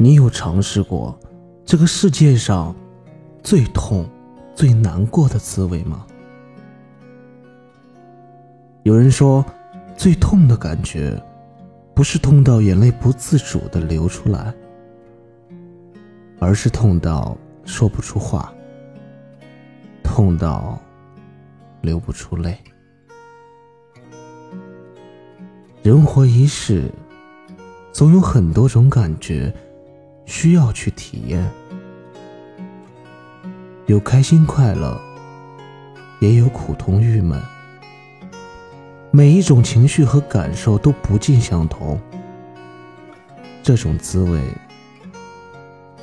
你有尝试过这个世界上最痛、最难过的滋味吗？有人说，最痛的感觉，不是痛到眼泪不自主的流出来，而是痛到说不出话，痛到流不出泪。人活一世，总有很多种感觉。需要去体验，有开心快乐，也有苦痛郁闷。每一种情绪和感受都不尽相同，这种滋味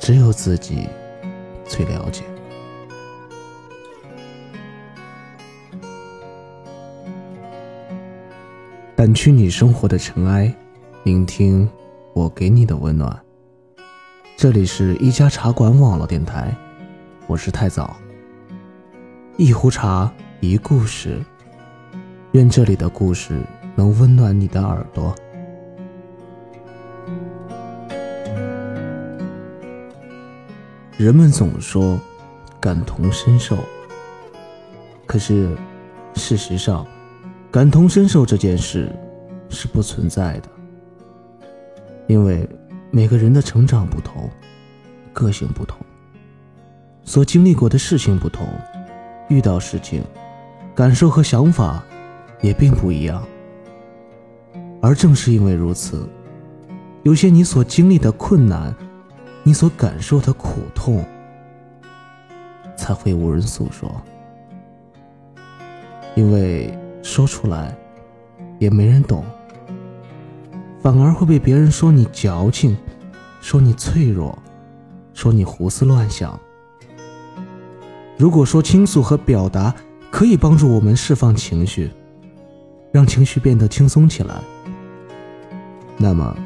只有自己最了解。掸去你生活的尘埃，聆听我给你的温暖。这里是一家茶馆网络电台，我是太早。一壶茶，一故事，愿这里的故事能温暖你的耳朵。人们总说感同身受，可是事实上，感同身受这件事是不存在的，因为。每个人的成长不同，个性不同，所经历过的事情不同，遇到事情，感受和想法也并不一样。而正是因为如此，有些你所经历的困难，你所感受的苦痛，才会无人诉说，因为说出来，也没人懂。反而会被别人说你矫情，说你脆弱，说你胡思乱想。如果说倾诉和表达可以帮助我们释放情绪，让情绪变得轻松起来，那么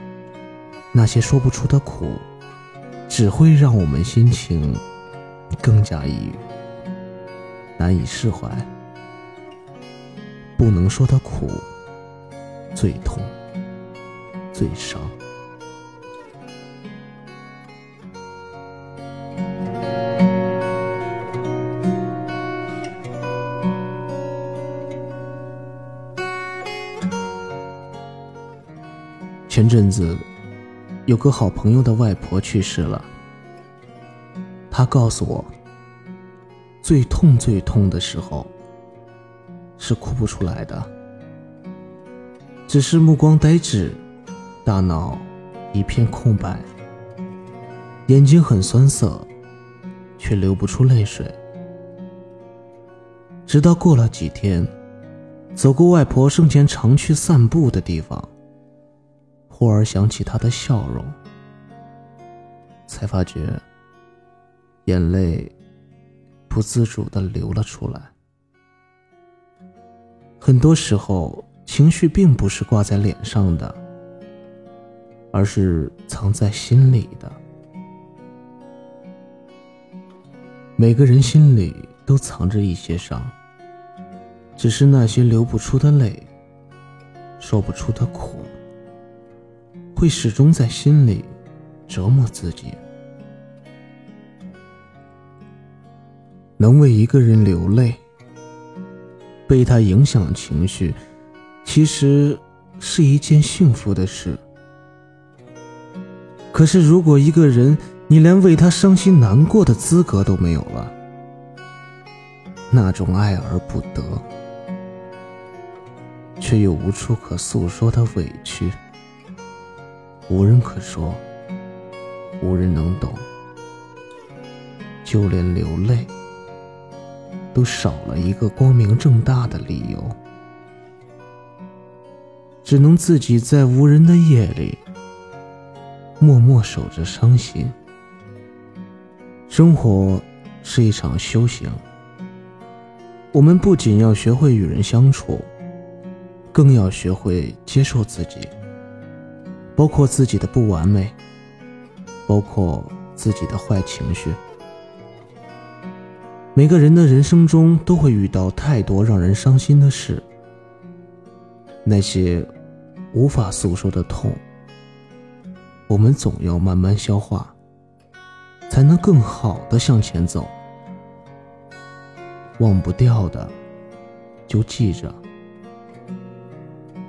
那些说不出的苦，只会让我们心情更加抑郁，难以释怀。不能说的苦，最痛。最伤。前阵子，有个好朋友的外婆去世了。他告诉我，最痛最痛的时候，是哭不出来的，只是目光呆滞。大脑一片空白，眼睛很酸涩，却流不出泪水。直到过了几天，走过外婆生前常去散步的地方，忽而想起他的笑容，才发觉眼泪不自主的流了出来。很多时候，情绪并不是挂在脸上的。而是藏在心里的。每个人心里都藏着一些伤，只是那些流不出的泪，说不出的苦，会始终在心里折磨自己。能为一个人流泪，被他影响情绪，其实是一件幸福的事。可是，如果一个人你连为他伤心难过的资格都没有了，那种爱而不得，却又无处可诉说的委屈，无人可说，无人能懂，就连流泪都少了一个光明正大的理由，只能自己在无人的夜里。默默守着伤心。生活是一场修行，我们不仅要学会与人相处，更要学会接受自己，包括自己的不完美，包括自己的坏情绪。每个人的人生中都会遇到太多让人伤心的事，那些无法诉说的痛。我们总要慢慢消化，才能更好的向前走。忘不掉的，就记着；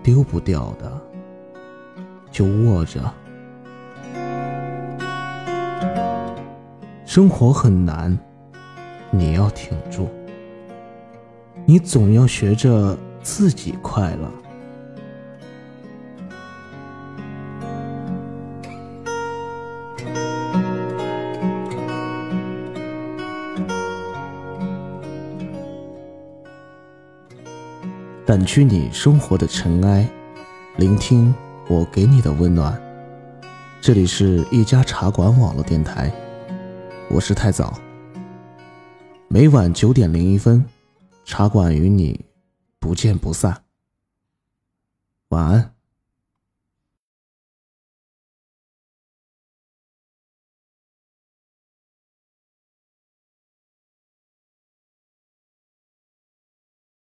丢不掉的，就握着。生活很难，你要挺住。你总要学着自己快乐。掸去你生活的尘埃，聆听我给你的温暖。这里是一家茶馆网络电台，我是太早。每晚九点零一分，茶馆与你不见不散。晚安。